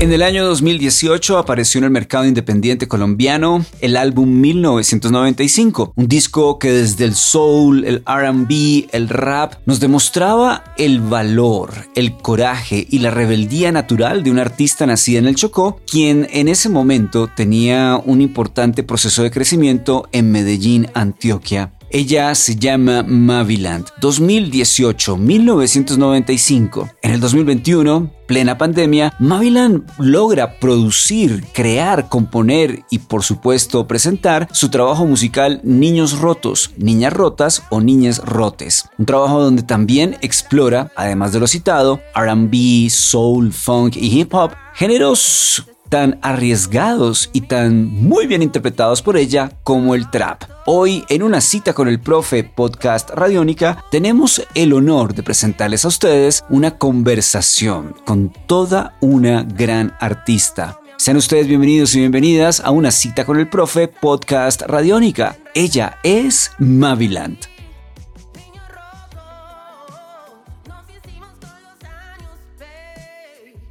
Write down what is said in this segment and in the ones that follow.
En el año 2018 apareció en el mercado independiente colombiano el álbum 1995, un disco que desde el soul, el RB, el rap nos demostraba el valor, el coraje y la rebeldía natural de un artista nacida en el Chocó, quien en ese momento tenía un importante proceso de crecimiento en Medellín, Antioquia. Ella se llama Maviland. 2018-1995. En el 2021, plena pandemia, Maviland logra producir, crear, componer y por supuesto presentar su trabajo musical Niños Rotos, Niñas Rotas o Niñas Rotes. Un trabajo donde también explora, además de lo citado, RB, soul, funk y hip hop, géneros tan arriesgados y tan muy bien interpretados por ella como el trap. Hoy, en una cita con el profe podcast Radiónica, tenemos el honor de presentarles a ustedes una conversación con toda una gran artista. Sean ustedes bienvenidos y bienvenidas a una cita con el profe podcast Radiónica. Ella es Maviland.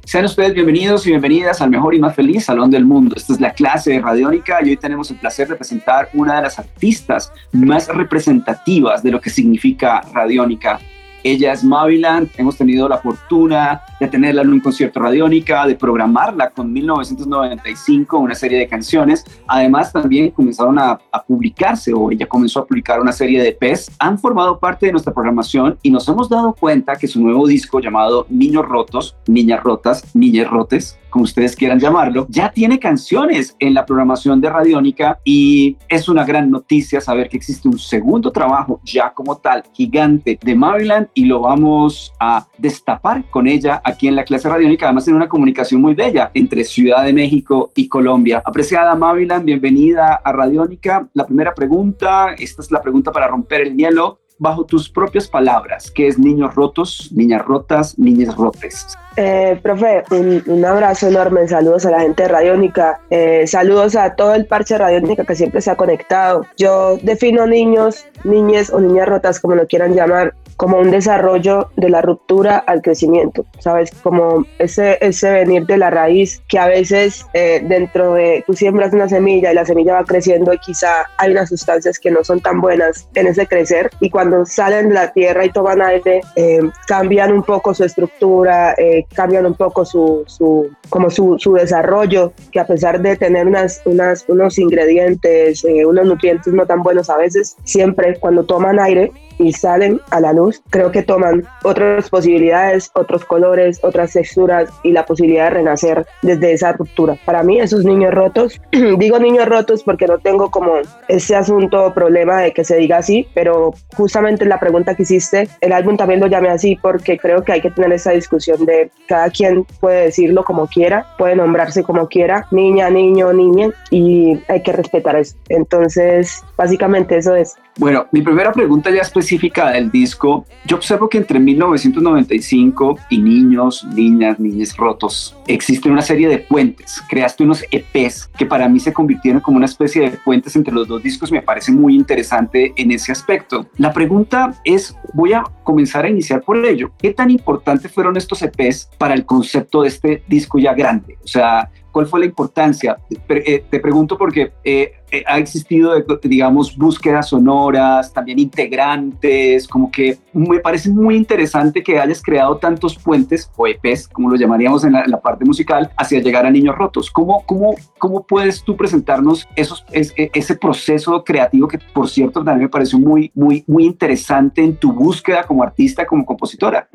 Sean ustedes bienvenidos y bienvenidas al mejor y más feliz salón del mundo. Esta es la clase de Radiónica y hoy tenemos el placer de presentar una de las artistas más representativas de lo que significa Radiónica. Ella es Maviland, hemos tenido la fortuna de tenerla en un concierto radiónica, de programarla con 1995, una serie de canciones. Además, también comenzaron a, a, publicarse o ella comenzó a publicar una serie de EPs. Han formado parte de nuestra programación y nos hemos dado cuenta que su nuevo disco llamado Niños Rotos, Niñas Rotas, Niñas Rotes, como ustedes quieran llamarlo, ya tiene canciones en la programación de Radiónica y es una gran noticia saber que existe un segundo trabajo ya como tal, gigante de Maryland y lo vamos a destapar con ella aquí en la clase Radiónica, además en una comunicación muy bella entre Ciudad de México y Colombia. Apreciada Maryland, bienvenida a Radiónica. La primera pregunta, esta es la pregunta para romper el hielo bajo tus propias palabras, ¿qué es niños rotos, niñas rotas, niñas rotes? Eh, profe, un, abrazo enorme, saludos a la gente de Radiónica, eh, saludos a todo el parche Radiónica que siempre se ha conectado. Yo defino niños, niñas o niñas rotas, como lo quieran llamar, como un desarrollo de la ruptura al crecimiento, ¿sabes? Como ese, ese venir de la raíz que a veces eh, dentro de, tú siembras una semilla y la semilla va creciendo y quizá hay unas sustancias que no son tan buenas en ese crecer y cuando salen de la tierra y toman aire, eh, cambian un poco su estructura, eh, cambian un poco su, su como su, su, desarrollo, que a pesar de tener unas, unos ingredientes, unos nutrientes no tan buenos a veces, siempre cuando toman aire y salen a la luz, creo que toman otras posibilidades, otros colores, otras texturas y la posibilidad de renacer desde esa ruptura. Para mí, esos niños rotos, digo niños rotos porque no tengo como ese asunto problema de que se diga así, pero justamente la pregunta que hiciste, el álbum también lo llamé así porque creo que hay que tener esa discusión de cada quien puede decirlo como quiera, puede nombrarse como quiera, niña, niño, niña, y hay que respetar eso. Entonces, básicamente eso es. Bueno, mi primera pregunta ya específica del disco, yo observo que entre 1995 y Niños, Niñas, Niñas Rotos, existe una serie de puentes. Creaste unos EPs que para mí se convirtieron como una especie de puentes entre los dos discos. Me parece muy interesante en ese aspecto. La pregunta es, voy a comenzar a iniciar por ello. ¿Qué tan importante fueron estos EPs para el concepto de este disco ya grande? O sea, ¿Cuál fue la importancia? Eh, te pregunto porque eh, eh, ha existido, digamos, búsquedas sonoras, también integrantes, como que me parece muy interesante que hayas creado tantos puentes, o EPs, como lo llamaríamos en la, parte musical, hacia llegar a Niños Rotos. ¿Cómo, cómo, cómo puedes tú presentarnos esos, ese proceso creativo que, por cierto, también me pareció muy, muy, muy interesante en tu búsqueda como artista, como compositora?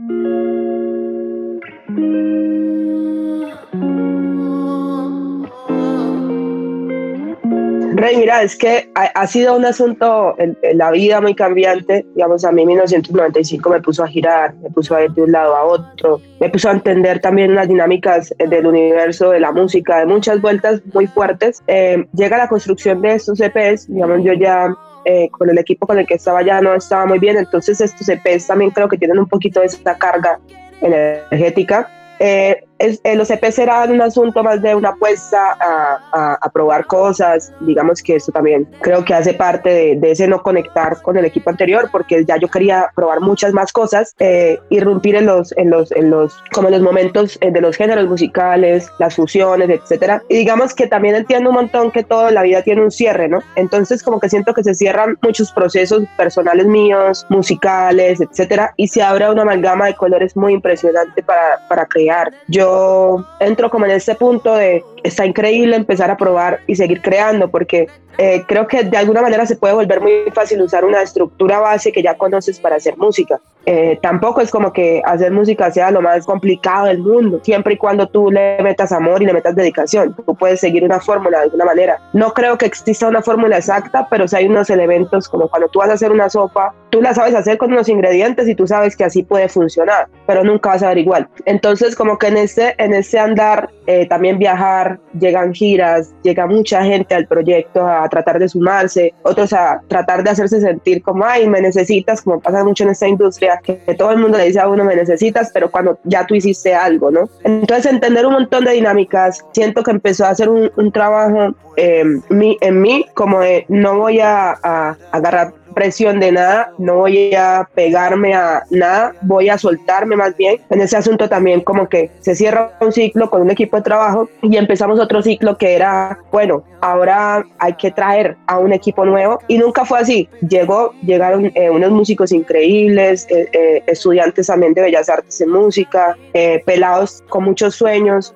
Rey, mira, es que ha, sido un asunto en, la vida muy cambiante. Digamos, a mí en 1995 me puso a girar, me puso a ir de un lado a otro, me puso a entender también las dinámicas del universo, de la música, de muchas vueltas muy fuertes. Eh, llega la construcción de estos EPs, digamos, yo ya eh, con el equipo con el que estaba ya no estaba muy bien, entonces estos EPs también creo que tienen un poquito de esa carga energética. Eh, eh, los EPs eran un asunto más de una apuesta a, a, probar cosas, digamos que eso también creo que hace parte de, de, ese no conectar con el equipo anterior, porque ya yo quería probar muchas más cosas, eh, irrumpir en los, en los, en los, como los momentos eh, de los géneros musicales, las fusiones, etcétera. Y digamos que también entiendo un montón que toda la vida tiene un cierre, ¿no? Entonces como que siento que se cierran muchos procesos personales míos, musicales, etcétera, y se abre una amalgama de colores muy impresionante para, para crear. Yo entro como en ese punto de está increíble empezar a probar y seguir creando porque eh, creo que de alguna manera se puede volver muy fácil usar una estructura base que ya conoces para hacer música. Eh, tampoco es como que hacer música sea lo más complicado del mundo, siempre y cuando tú le metas amor y le metas dedicación. Tú puedes seguir una fórmula de alguna manera. No creo que exista una fórmula exacta, pero si hay unos elementos como cuando tú vas a hacer una sopa, tú la sabes hacer con unos ingredientes y tú sabes que así puede funcionar, pero nunca vas a ver igual. Entonces, como que en ese, en ese andar, eh, también viajar, llegan giras, llega mucha gente al proyecto a tratar de sumarse, otros a tratar de hacerse sentir como, ay, me necesitas, como pasa mucho en esta industria, que, todo el mundo le dice a uno, me necesitas, pero cuando ya tú hiciste algo, ¿no? Entonces, entender un montón de dinámicas, siento que empezó a hacer un, trabajo eh, en mí, como de no voy a, a agarrar presión de nada, no voy a pegarme a nada, voy a soltarme más bien. En ese asunto también como que se cierra un ciclo con un equipo de trabajo y empezamos otro ciclo que era, bueno, ahora hay que traer a un equipo nuevo y nunca fue así. Llegó, llegaron eh, unos músicos increíbles, eh, eh, estudiantes también de Bellas Artes en música, pelados con muchos sueños,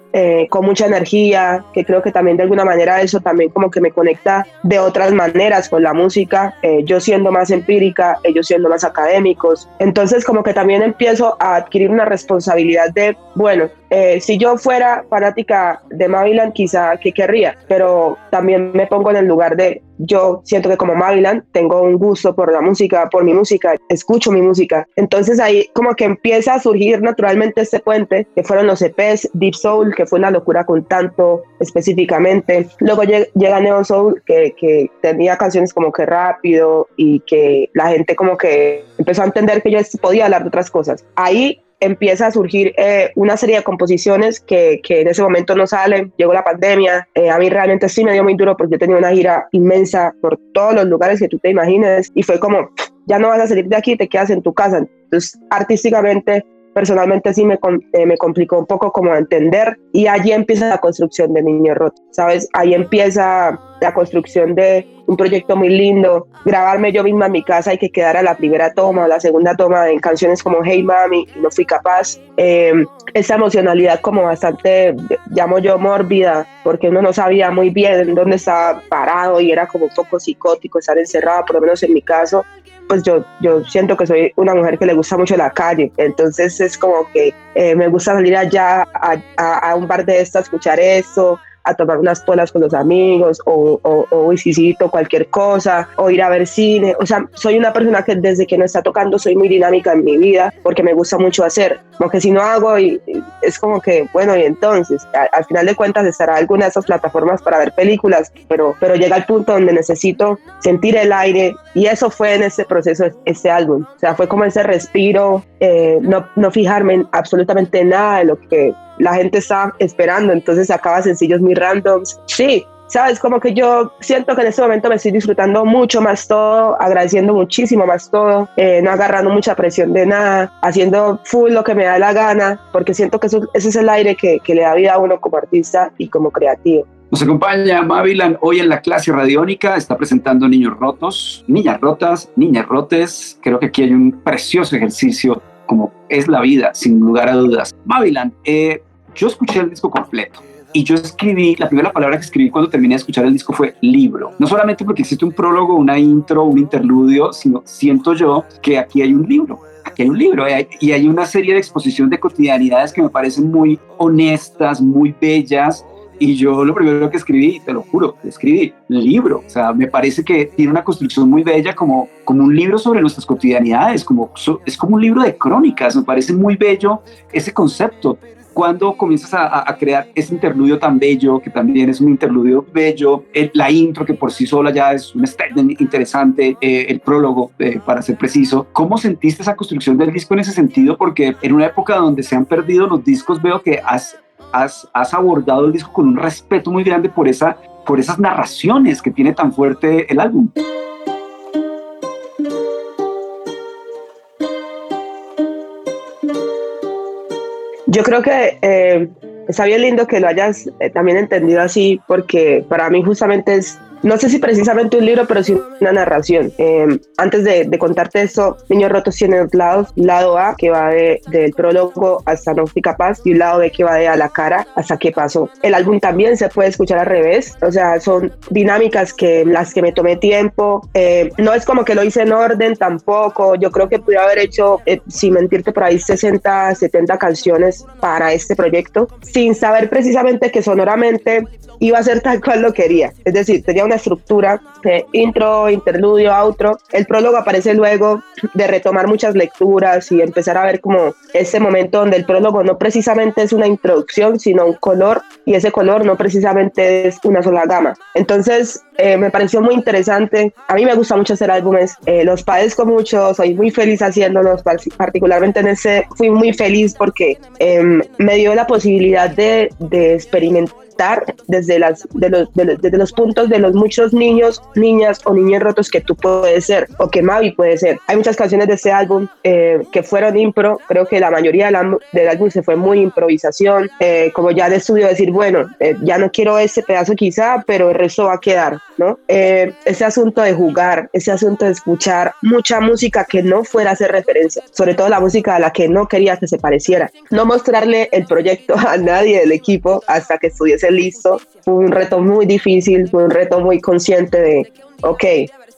con mucha energía, que creo que también de alguna manera eso también como que me conecta de otras maneras con la música. yo siendo más empírica, ellos siendo más académicos. Entonces como que también empiezo a adquirir una responsabilidad de, bueno, eh, si yo fuera fanática de Mavilan, quizá que querría, pero me pongo en el lugar de, yo siento que como Mavilan tengo un gusto por la música, por mi música, escucho mi música. Entonces ahí como que empieza a surgir naturalmente este puente, que fueron los EPs, Deep Soul, que fue una locura con tanto específicamente. Luego llega Neo Soul, que, que tenía canciones como que rápido y que la gente como que empezó a entender que yo podía hablar de otras cosas. Ahí empieza a surgir eh, una serie de composiciones que, que, en ese momento no salen. Llegó la pandemia. Eh, a mí realmente sí me dio muy duro porque yo tenía una gira inmensa por todos los lugares que tú te imagines y fue como, ya no vas a salir de aquí, te quedas en tu casa. Entonces, artísticamente personalmente sí me, eh, me complicó un poco como entender y allí empieza la construcción de Niño Roto, ¿sabes? Ahí empieza la construcción de un proyecto muy lindo, grabarme yo misma en mi casa y que quedara la primera toma o la segunda toma en canciones como Hey Mami, no fui capaz. Eh, esa emocionalidad como bastante, llamo yo, mórbida, porque uno no sabía muy bien dónde estaba parado y era como un poco psicótico estar encerrado, por lo menos en mi caso pues yo, yo siento que soy una mujer que le gusta mucho la calle, entonces es como que eh, me gusta salir allá a, un bar de esto escuchar eso, a tomar unas polas con los amigos o, o, o visito cualquier cosa o ir a ver cine. O sea, soy una persona que desde que no está tocando soy muy dinámica en mi vida porque me gusta mucho hacer. Como que si no hago y, es como que, bueno, y entonces, al final de cuentas estará alguna de esas plataformas para ver películas, pero, pero llega el punto donde necesito sentir el aire y eso fue en ese proceso, este álbum. O sea, fue como ese respiro, eh, no, no fijarme en absolutamente nada de lo que la gente está esperando, entonces sacaba sencillos muy randoms. Sí, sabes, como que yo siento que en este momento me estoy disfrutando mucho más todo, agradeciendo muchísimo más todo, eh, no agarrando mucha presión de nada, haciendo full lo que me da la gana, porque siento que eso, ese es el aire que, que le da vida a uno como artista y como creativo. Nos acompaña Mavilan hoy en la clase radiónica, está presentando Niños Rotos, Niñas Rotas, Niñas Rotes. Creo que aquí hay un precioso ejercicio como es la vida, sin lugar a dudas. Mavilan, eh, yo escuché el disco completo y yo escribí, la primera palabra que escribí cuando terminé de escuchar el disco fue libro. No solamente porque existe un prólogo, una intro, un interludio, sino siento yo que aquí hay un libro. Aquí hay un libro y hay una serie de exposición de cotidianidades que me parecen muy honestas, muy bellas, y yo lo primero que escribí, te lo juro, escribí libro. O sea, me parece que tiene una construcción muy bella como, como un libro sobre nuestras cotidianidades, como, es como un libro de crónicas. Me parece muy bello ese concepto cuando comienzas a, crear ese interludio tan bello, que también es un interludio bello, la intro que por sí sola ya es un statement interesante, eh, el prólogo, eh, para ser preciso, ¿cómo sentiste esa construcción del disco en ese sentido? Porque en una época donde se han perdido los discos, veo que has, has, has abordado el disco con un respeto muy grande por, esa, por esas narraciones que tiene tan fuerte el álbum. Yo creo que eh, está bien lindo que lo hayas eh, también entendido así, porque para mí justamente es no sé si precisamente un libro, pero sí una narración. Em, antes de, contarte eso, Niños Rotos tiene dos lados. Lado A, que va de, del prólogo hasta No Fui Capaz, y un lado B, que va de A la cara hasta qué pasó. El álbum también se puede escuchar al revés, o sea, son dinámicas que las que me tomé tiempo. Em, no es como que lo hice en orden tampoco. Yo creo que pude haber hecho, eh, sin mentirte, por ahí 60, 70 canciones para este proyecto, sin saber precisamente que sonoramente iba a ser tal cual lo quería. Es decir, tenía una estructura, de intro, interludio, outro. El prólogo aparece luego de retomar muchas lecturas y empezar a ver como ese momento donde el prólogo no precisamente es una introducción, sino un color y ese color no precisamente es una sola gama. Entonces, eh, me pareció muy interesante. A mí me gusta mucho hacer álbumes, eh, los padezco mucho, soy muy feliz haciéndolos, particularmente en ese fui muy feliz porque em, me dio la posibilidad de, de experimentar desde, las, de los, desde los puntos de los muchos niños, niñas o niños rotos que tú puedes ser o que Mavi puede ser. Hay muchas canciones de este álbum eh, que fueron impro, creo que la mayoría del, álbum se fue muy improvisación, eh, como ya de estudio decir, bueno, eh, ya no quiero ese pedazo quizá, pero el resto va a quedar, ¿no? ese asunto de jugar, ese asunto de escuchar mucha música que no fuera a hacer referencia, sobre todo la música a la que no quería que se pareciera, no mostrarle el proyecto a nadie del equipo hasta que estuviese listo. Fue un reto muy difícil, fue un reto muy consciente de, ok,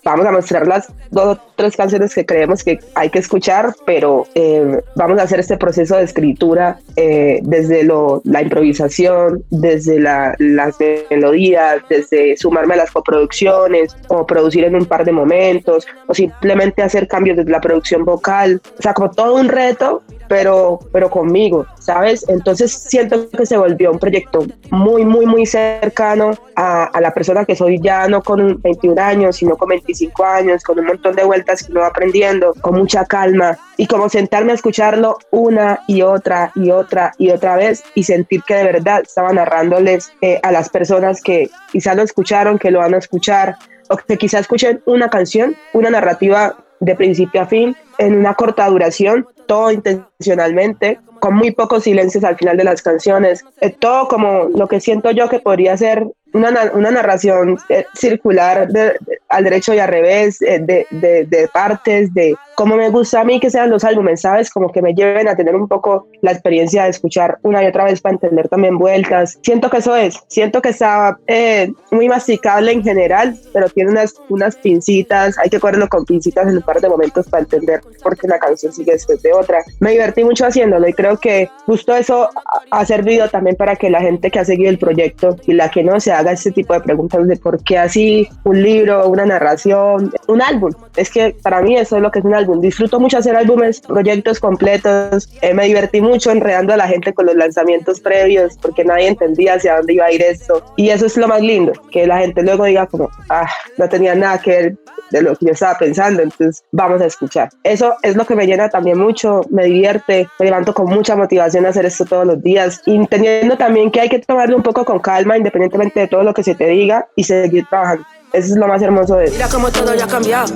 vamos a mostrar las dos o tres canciones que creemos que hay que escuchar, pero eh, vamos a hacer este proceso de escritura eh, desde lo, la improvisación, desde las melodías, desde sumarme a las coproducciones o producir en un par de momentos o simplemente hacer cambios desde la producción vocal. O sea, como todo un reto pero, pero conmigo, ¿sabes? Entonces siento que se volvió un proyecto muy, muy, muy cercano a, a, la persona que soy ya no con 21 años, sino con 25 años, con un montón de vueltas que lo aprendiendo, con mucha calma y como sentarme a escucharlo una y otra y otra y otra vez y sentir que de verdad estaba narrándoles eh, a las personas que quizás lo escucharon, que lo van a escuchar o que quizás escuchen una canción, una narrativa de principio a fin en una corta duración, todo intencionalmente, con muy pocos silencios al final de las canciones, eh, todo como lo que siento yo que podría ser una, una narración eh, circular al derecho y al revés, eh, de, de, de, partes, de cómo me gusta a mí que sean los álbumes, ¿sabes? Como que me lleven a tener un poco la experiencia de escuchar una y otra vez para entender también vueltas. Siento que eso es, siento que está eh, muy masticable en general, pero tiene unas, unas pincitas, hay que cogerlo con pincitas en un par de momentos para entender por qué la canción sigue después de otra. Me divertí mucho haciéndolo y creo que justo eso ha servido también para que la gente que ha seguido el proyecto y la que no sea haga este tipo de preguntas de por qué así, un libro, una narración, un álbum. Es que para mí eso es lo que es un álbum. Disfruto mucho hacer álbumes, proyectos completos. Eh, me divertí mucho enredando a la gente con los lanzamientos previos porque nadie entendía hacia dónde iba a ir esto. Y eso es lo más lindo, que la gente luego diga como, ah, no tenía nada que ver de lo que yo estaba pensando, entonces vamos a escuchar. Eso es lo que me llena también mucho, me divierte, me levanto con mucha motivación a hacer esto todos los días, y entendiendo también que hay que tomarlo un poco con calma, independientemente de todo lo que se te diga, y seguir trabajando. Eso es lo más hermoso de Mira cómo todo ya ha cambiado.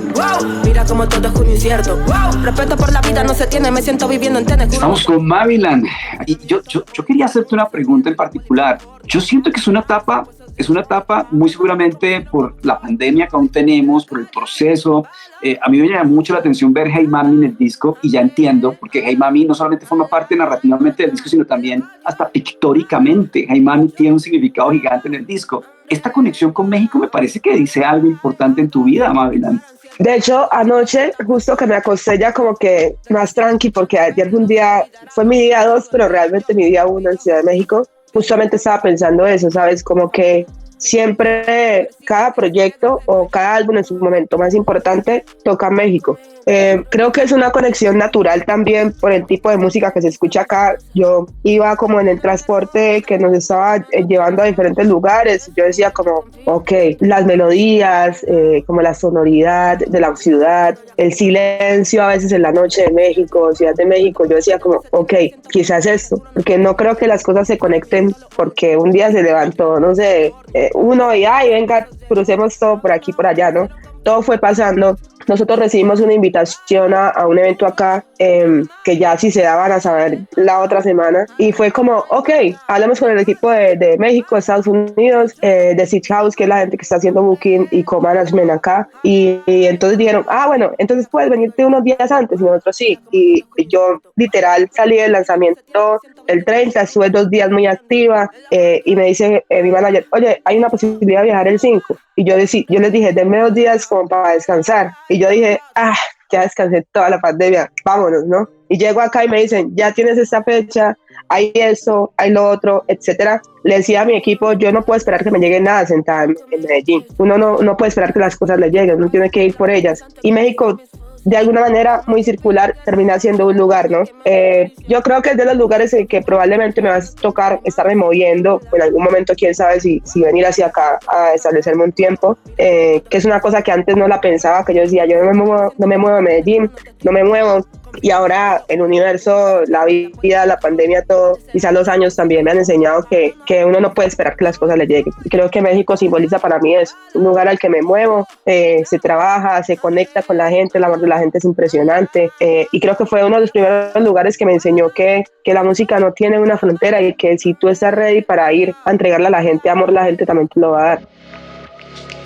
Mira cómo todo es un incierto. Respeto por la vida no se tiene, me siento viviendo en Tennessee. Estamos con Mavilan. Y yo, yo, yo quería hacerte una pregunta en particular. Yo siento que es una etapa es una etapa muy seguramente por la pandemia que aún tenemos, por el proceso. Eh, a mí me llama mucho la atención ver Hey Mami en el disco y ya entiendo, porque Hey Mami no solamente forma parte narrativamente del disco, sino también hasta pictóricamente. Hey Mami tiene un significado gigante en el disco. Esta conexión con México me parece que dice algo importante en tu vida, Mavilan. De hecho, anoche, justo que me acosté ya como que más tranqui, porque ayer fue un día, fue mi día dos, pero realmente mi día uno en Ciudad de México justamente estaba pensando eso, ¿sabes? Como que siempre cada proyecto o cada álbum en su momento más importante toca México. Eh, creo que es una conexión natural también por el tipo de música que se escucha acá. Yo iba como en el transporte que nos estaba eh, llevando a diferentes lugares. Yo decía como, ok, las melodías, eh, como la sonoridad de la ciudad, el silencio a veces en la noche de México, Ciudad de México. Yo decía como, ok, quizás esto, porque no creo que las cosas se conecten porque un día se levantó, no sé, uno y, ay, venga, crucemos todo por aquí, por allá, ¿no? Todo fue pasando nosotros recibimos una invitación a, un evento acá em, que ya si se daban a saber la otra semana y fue como, ok, hablamos con el equipo de, de México, Estados Unidos, eh, de Seat House, que es la gente que está haciendo booking y co-management acá y, entonces dijeron, ah, bueno, entonces puedes venirte unos días antes y nosotros sí. Y, yo literal salí del lanzamiento el 30, estuve dos días muy activa eh, y me dice eh, mi manager, oye, hay una posibilidad de viajar el 5. Y yo, decí, yo les dije, denme dos días como para descansar. Y yo dije, ah, ya descansé toda la pandemia, vámonos, ¿no? Y llego acá y me dicen, ya tienes esta fecha, hay eso, hay lo otro, etcétera. Le decía a mi equipo, yo no puedo esperar que me llegue nada sentada en, Medellín. Uno no, no puede esperar que las cosas le lleguen, uno tiene que ir por ellas. Y México de alguna manera muy circular termina siendo un lugar, ¿no? Eh, yo creo que es de los lugares en que probablemente me va a tocar estarme moviendo, en algún momento quién sabe si, si venir hacia acá a establecerme un tiempo, eh, que es una cosa que antes no la pensaba, que yo decía, yo no me muevo, no me muevo a Medellín, no me muevo y ahora el universo, la vida, la pandemia, todo, quizás los años también me han enseñado que, que uno no puede esperar que las cosas le lleguen. Creo que México simboliza para mí es un lugar al que me muevo, eh, se trabaja, se conecta con la gente, el amor de la gente es impresionante eh, y creo que fue uno de los primeros lugares que me enseñó que, que la música no tiene una frontera y que si tú estás ready para ir a entregarle a la gente amor, la gente también te lo va a dar.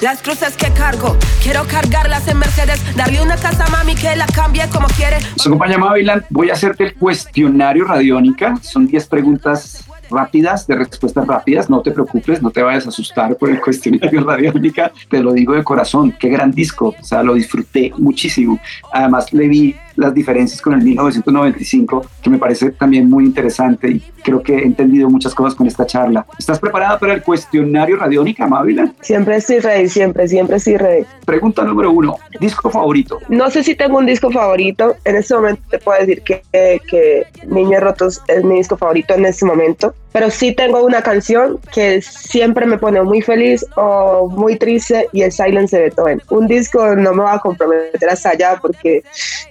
Las cruces que cargo, quiero cargarlas en Mercedes, darle una casa a mami que la cambie como quiere. Nos acompaña Mavilan, voy a hacerte el cuestionario radiónica, son 10 preguntas rápidas, de respuestas rápidas, no te preocupes, no te vayas a asustar por el cuestionario radiónica, te lo digo de corazón, qué gran disco, o sea, lo disfruté muchísimo. Además, le vi las diferencias con el 1995, que me parece también muy interesante y creo que he entendido muchas cosas con esta charla. ¿Estás preparada para el cuestionario radiónica, Mávila? Siempre estoy ready, siempre, siempre estoy ready. Pregunta número uno, ¿disco favorito? No sé si tengo un disco favorito, en este momento te puedo decir que, que Niños Rotos es mi disco favorito en este momento, pero sí tengo una canción que siempre me pone muy feliz o muy triste y es Silence de Beethoven. Un disco no me va a comprometer hasta allá porque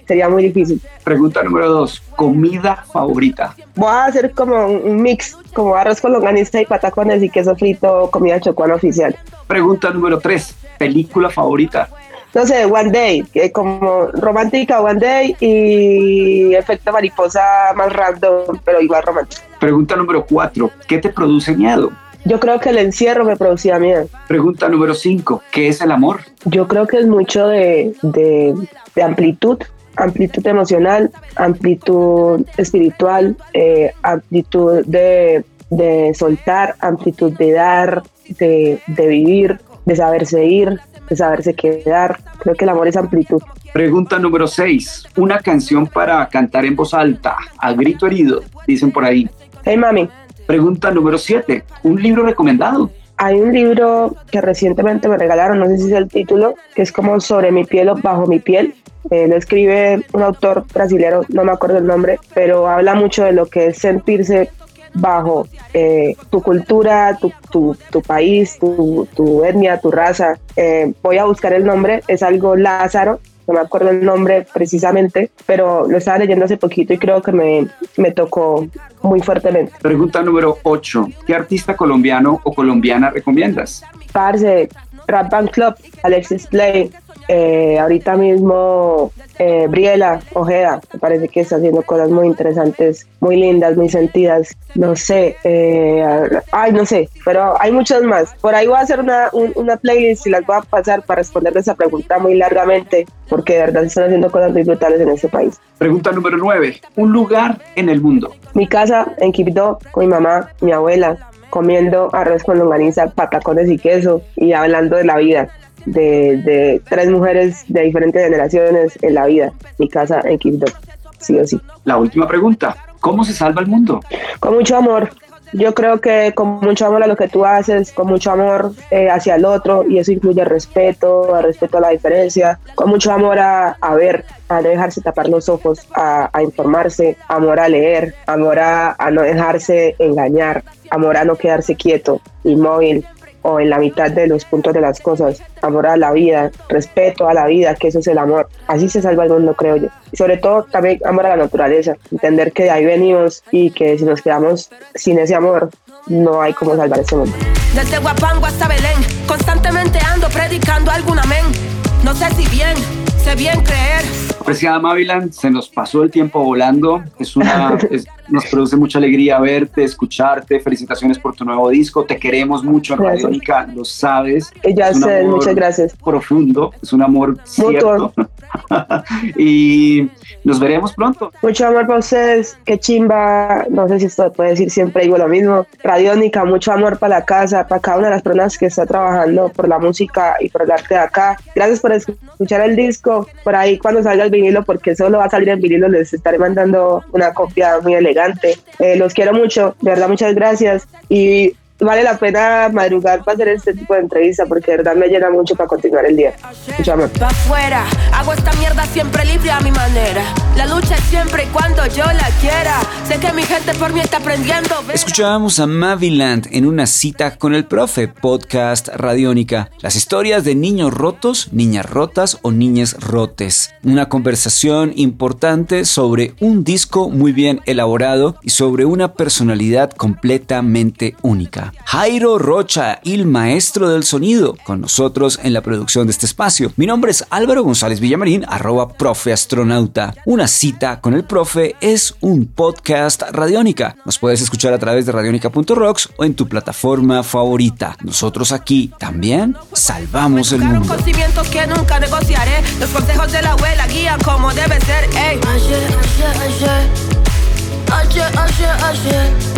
sería muy difícil. Pregunta número dos, comida favorita. Voy a hacer como un mix, como arroz con longaniza y patacones y queso frito, comida chocuana oficial. Pregunta número tres, película favorita. No sé, One Day, que como romántica One Day y efecto mariposa más random, pero igual romántica. Pregunta número cuatro, ¿qué te produce miedo? Yo creo que el encierro me producía miedo. Pregunta número cinco, ¿qué es el amor? Yo creo que es mucho de, de, de amplitud, amplitud emocional, amplitud espiritual, eh, amplitud de, soltar, amplitud de dar, de, vivir, de saberse ir, de saberse quedar. Creo que el amor es amplitud. Pregunta número 6. Una canción para cantar en voz alta, a grito herido, dicen por ahí. Hey, mami. Pregunta número 7. ¿Un libro recomendado? Hay un libro que recientemente me regalaron, no sé si es el título, que es como sobre mi piel o bajo mi piel, eh, lo escribe un autor brasileño, no me acuerdo el nombre, pero habla mucho de lo que es sentirse bajo eh, tu cultura, tu, tu, tu país, tu, tu, etnia, tu raza. Eh, voy a buscar el nombre, es algo Lázaro, no me acuerdo el nombre precisamente, pero lo estaba leyendo hace poquito y creo que me, me tocó muy fuertemente. Pregunta número 8. ¿Qué artista colombiano o colombiana recomiendas? Parce, Rap Band Club, Alexis Play, eh, ahorita mismo eh, Briela Ojeda, me parece que está haciendo cosas muy interesantes, muy lindas, muy sentidas. No sé, eh, ay, no sé, pero hay muchas más. Por ahí voy a hacer una, una playlist y las voy a pasar para responder esa pregunta muy largamente, porque de verdad están haciendo cosas muy brutales en este país. Pregunta número 9. Un lugar en el mundo. Mi casa en Quibdó, con mi mamá, mi abuela, comiendo arroz con longaniza, patacones y queso y hablando de la vida de, tres mujeres de diferentes generaciones en la vida. Mi casa en Quibdó, sí o sí. La última pregunta, ¿cómo se salva el mundo? Con mucho amor, Yo creo que con mucho amor a lo que tú haces, con mucho amor eh, hacia el otro, y eso incluye respeto, respeto a la diferencia, con mucho amor a, a ver, a no dejarse tapar los ojos, a, a informarse, amor a leer, amor a, a no dejarse engañar, amor a no quedarse quieto, inmóvil, o en la mitad de los puntos de las cosas. Amor a la vida, respeto a la vida, que eso es el amor. Así se salva el mundo, creo yo. Y sobre todo también amor a la naturaleza. Entender que de ahí venimos y que si nos quedamos sin ese amor, no hay cómo salvar ese mundo. Desde Guapango hasta Belén, constantemente ando predicando algún amén. No sé si bien, sé bien creer. Apreciada Mavilan, se nos pasó el tiempo volando. Es una, es- nos produce mucha alegría verte, escucharte. Felicitaciones por tu nuevo disco. Te queremos mucho en. Radiónica, lo sabes. Ya sé, muchas gracias. Profundo, es un amor cierto. y nos veremos pronto. Mucho amor para ustedes, qué chimba, no sé si esto puede decir siempre digo lo mismo. Radiónica, mucho amor para la casa, para cada una de las personas que está trabajando por la música y por el arte de acá. Gracias por escuchar el disco, por ahí cuando salga el vinilo, porque solo va a salir en vinilo, les estaré mandando una copia muy elegante. Eh, los quiero mucho, de verdad muchas gracias. Y vale la pena madrugar para hacer este tipo de entrevista porque de verdad me llena mucho para continuar el día. Pa' afuera, hago esta mierda siempre libre a mi manera. La lucha es siempre y cuando yo la quiera. Sé que mi gente por mí está aprendiendo. vera. Escuchábamos a Maviland en una cita con el profe, podcast Radiónica. Las historias de niños rotos, niñas rotas o niñas rotes. Una conversación importante sobre un disco muy bien elaborado y sobre una personalidad completamente única. Jairo Rocha, el maestro del sonido, con nosotros en la producción de este espacio. Mi nombre es Álvaro González Villamarín, arroba profe astronauta. Una cita con el profe es un podcast Radiónica. Nos puedes escuchar a través de radionica.rocks o en tu plataforma favorita. Nosotros aquí también salvamos el mundo. con cimientos que nunca negociaré. Los consejos de la abuela guían como debe ser. Ey. Ayer, ayer, ayer. Ayer, ayer, ayer.